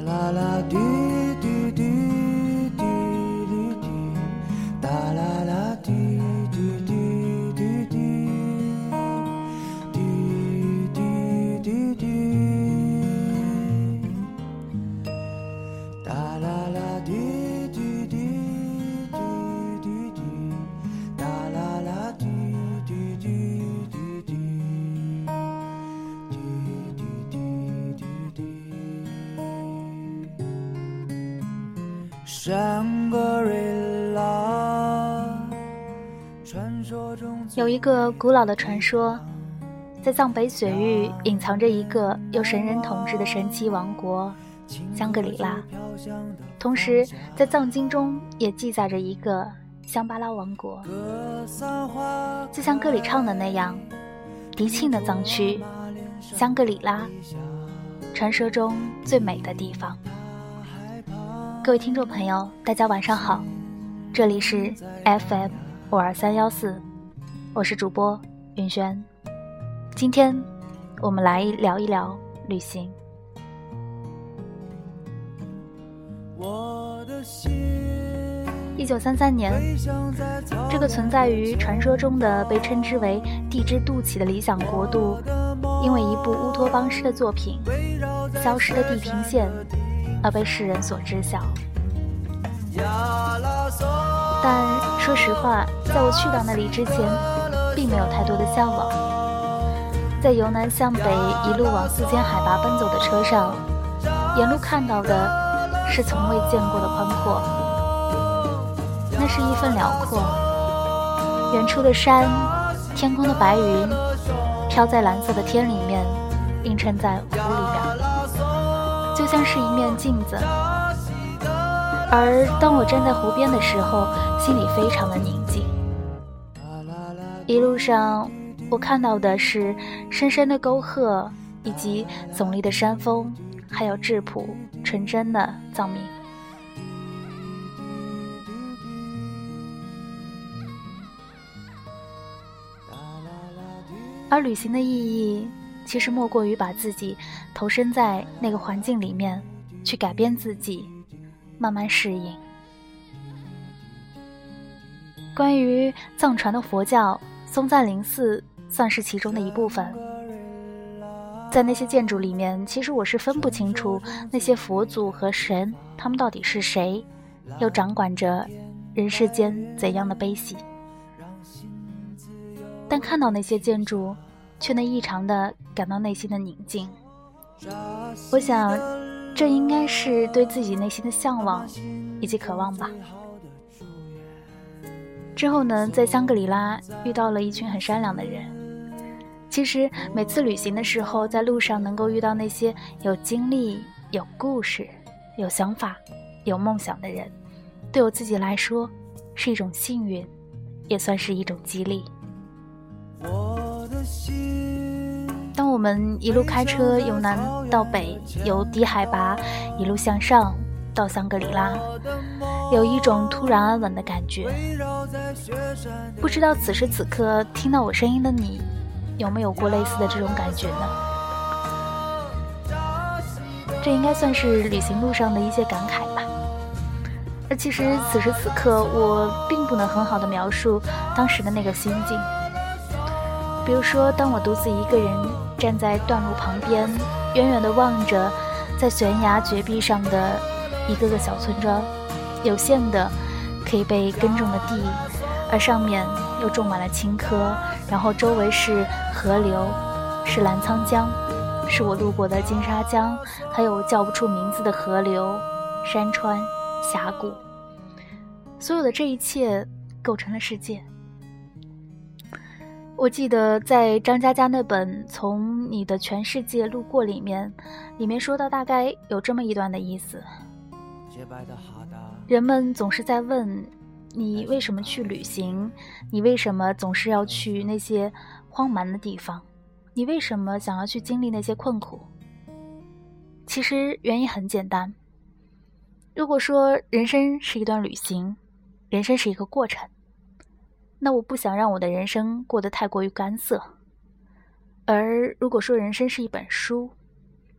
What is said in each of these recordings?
la la du 有一个古老的传说，在藏北雪域隐藏着一个由神人统治的神奇王国——香格里拉。同时，在藏经中也记载着一个香巴拉王国。就像歌里唱的那样，迪庆的藏区，香格里拉，传说中最美的地方。各位听众朋友，大家晚上好，这里是 FM 五二三幺四，我是主播云轩。今天我们来聊一聊旅行。我的心一九三三年，这个存在于传说中的被称之为“地之肚脐”的理想国度，因为一部乌托邦式的作品《消失的地平线》而被世人所知晓。但说实话，在我去到那里之前，并没有太多的向往。在由南向北一路往四千海拔奔走的车上，沿路看到的是从未见过的宽阔。那是一份辽阔，远处的山，天空的白云，飘在蓝色的天里面，映衬在湖里边，就像是一面镜子。而当我站在湖边的时候，心里非常的宁静。一路上，我看到的是深深的沟壑，以及耸立的山峰，还有质朴纯真的藏民。而旅行的意义，其实莫过于把自己投身在那个环境里面，去改变自己。慢慢适应。关于藏传的佛教，松赞林寺算是其中的一部分。在那些建筑里面，其实我是分不清楚那些佛祖和神，他们到底是谁，又掌管着人世间怎样的悲喜。但看到那些建筑，却能异常的感到内心的宁静。我想。这应该是对自己内心的向往以及渴望吧。之后呢，在香格里拉遇到了一群很善良的人。其实每次旅行的时候，在路上能够遇到那些有经历、有故事、有想法、有梦想的人，对我自己来说是一种幸运，也算是一种激励。我当我们一路开车由南到北，由低海拔一路向上到香格里拉，有一种突然安稳的感觉。不知道此时此刻听到我声音的你，有没有过类似的这种感觉呢？这应该算是旅行路上的一些感慨吧。而其实此时此刻，我并不能很好的描述当时的那个心境。比如说，当我独自一个人。站在断路旁边，远远地望着在悬崖绝壁上的一个个小村庄，有限的可以被耕种的地，而上面又种满了青稞，然后周围是河流，是澜沧江，是我路过的金沙江，还有叫不出名字的河流、山川、峡谷，所有的这一切构成了世界。我记得在张嘉佳那本《从你的全世界路过》里面，里面说到大概有这么一段的意思：人们总是在问你为什么去旅行，你为什么总是要去那些荒蛮的地方，你为什么想要去经历那些困苦？其实原因很简单。如果说人生是一段旅行，人生是一个过程。那我不想让我的人生过得太过于干涩，而如果说人生是一本书，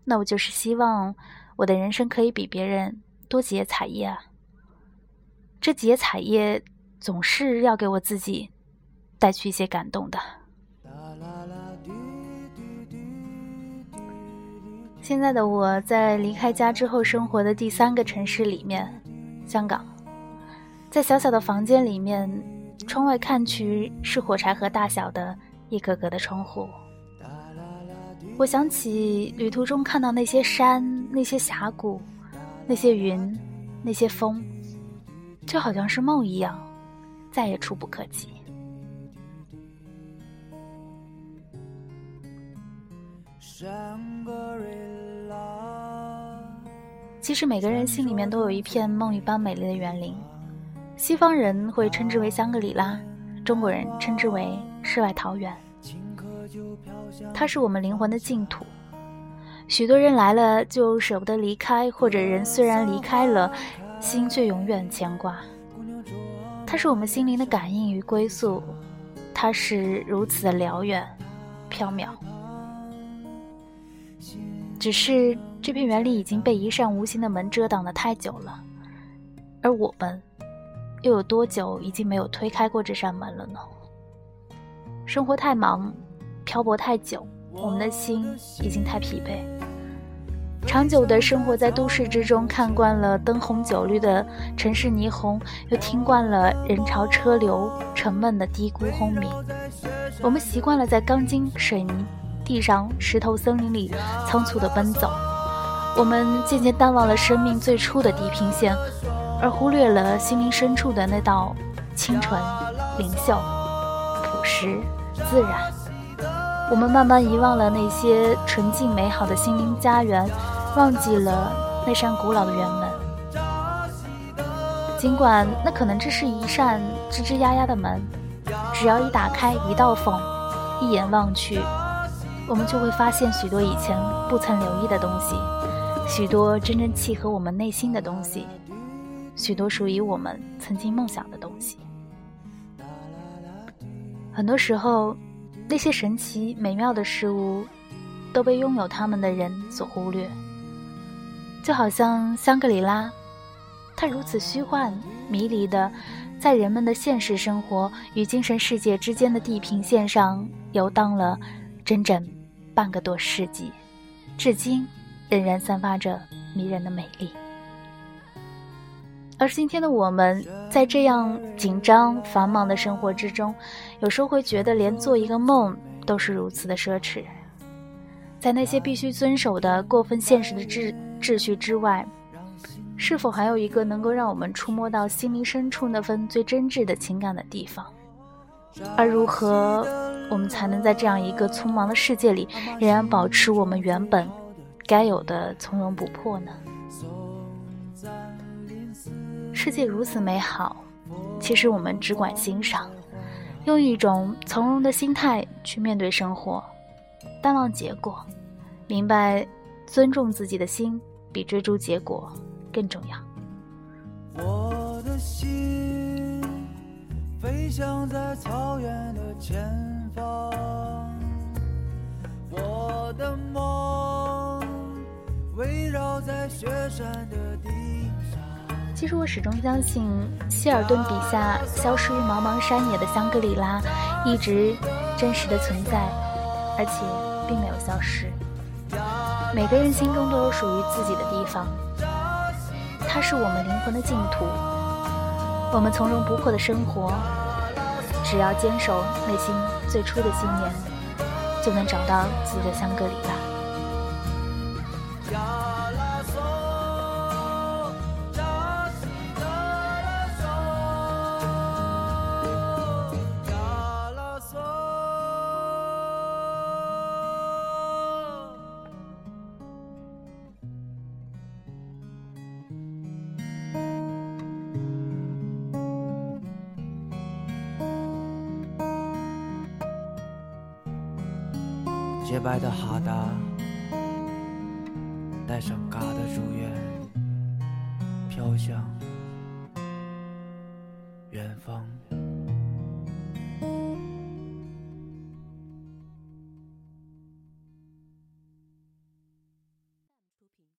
那我就是希望我的人生可以比别人多几页彩页啊。这几页彩页总是要给我自己带去一些感动的。现在的我在离开家之后生活的第三个城市里面，香港，在小小的房间里面，窗外看去是火柴盒大小的一格格的窗户。我想起旅途中看到那些山、那些峡谷、那些云、那些风。就好像是梦一样，再也触不可及。其实每个人心里面都有一片梦一般美丽的园林，西方人会称之为香格里拉，中国人称之为世外桃源。它是我们灵魂的净土。许多人来了就舍不得离开，或者人虽然离开了。心却永远牵挂，它是我们心灵的感应与归宿，它是如此的辽远、缥缈。只是这片园林已经被一扇无形的门遮挡的太久了，而我们又有多久已经没有推开过这扇门了呢？生活太忙，漂泊太久，我们的心已经太疲惫。长久的生活在都市之中，看惯了灯红酒绿的城市霓虹，又听惯了人潮车流沉闷的低咕轰鸣。我们习惯了在钢筋水泥地上、石头森林里仓促地奔走。我们渐渐淡忘了生命最初的地平线，而忽略了心灵深处的那道清纯、灵秀、朴实、自然。我们慢慢遗忘了那些纯净美好的心灵家园，忘记了那扇古老的园门。尽管那可能只是一扇吱吱呀呀的门，只要一打开一道缝，一眼望去，我们就会发现许多以前不曾留意的东西，许多真正契合我们内心的东西，许多属于我们曾经梦想的东西。很多时候。那些神奇美妙的事物，都被拥有它们的人所忽略。就好像香格里拉，它如此虚幻迷离的，在人们的现实生活与精神世界之间的地平线上游荡了整整半个多世纪，至今仍然散发着迷人的美丽。而今天的我们，在这样紧张繁忙的生活之中，有时候会觉得连做一个梦都是如此的奢侈。在那些必须遵守的过分现实的秩秩序之外，是否还有一个能够让我们触摸到心灵深处那份最真挚的情感的地方？而如何，我们才能在这样一个匆忙的世界里，仍然保持我们原本该有的从容不迫呢？世界如此美好，其实我们只管欣赏，用一种从容的心态去面对生活，淡忘结果，明白尊重自己的心比追逐结果更重要。我的心飞翔在草原的前方，我的梦围绕在雪山的地。其实我始终相信，希尔顿笔下消失于茫茫山野的香格里拉，一直真实的存在，而且并没有消失。每个人心中都有属于自己的地方，它是我们灵魂的净土。我们从容不迫的生活，只要坚守内心最初的信念，就能找到自己的香格里拉。洁白的哈达，带上嘎的祝愿，飘向远方。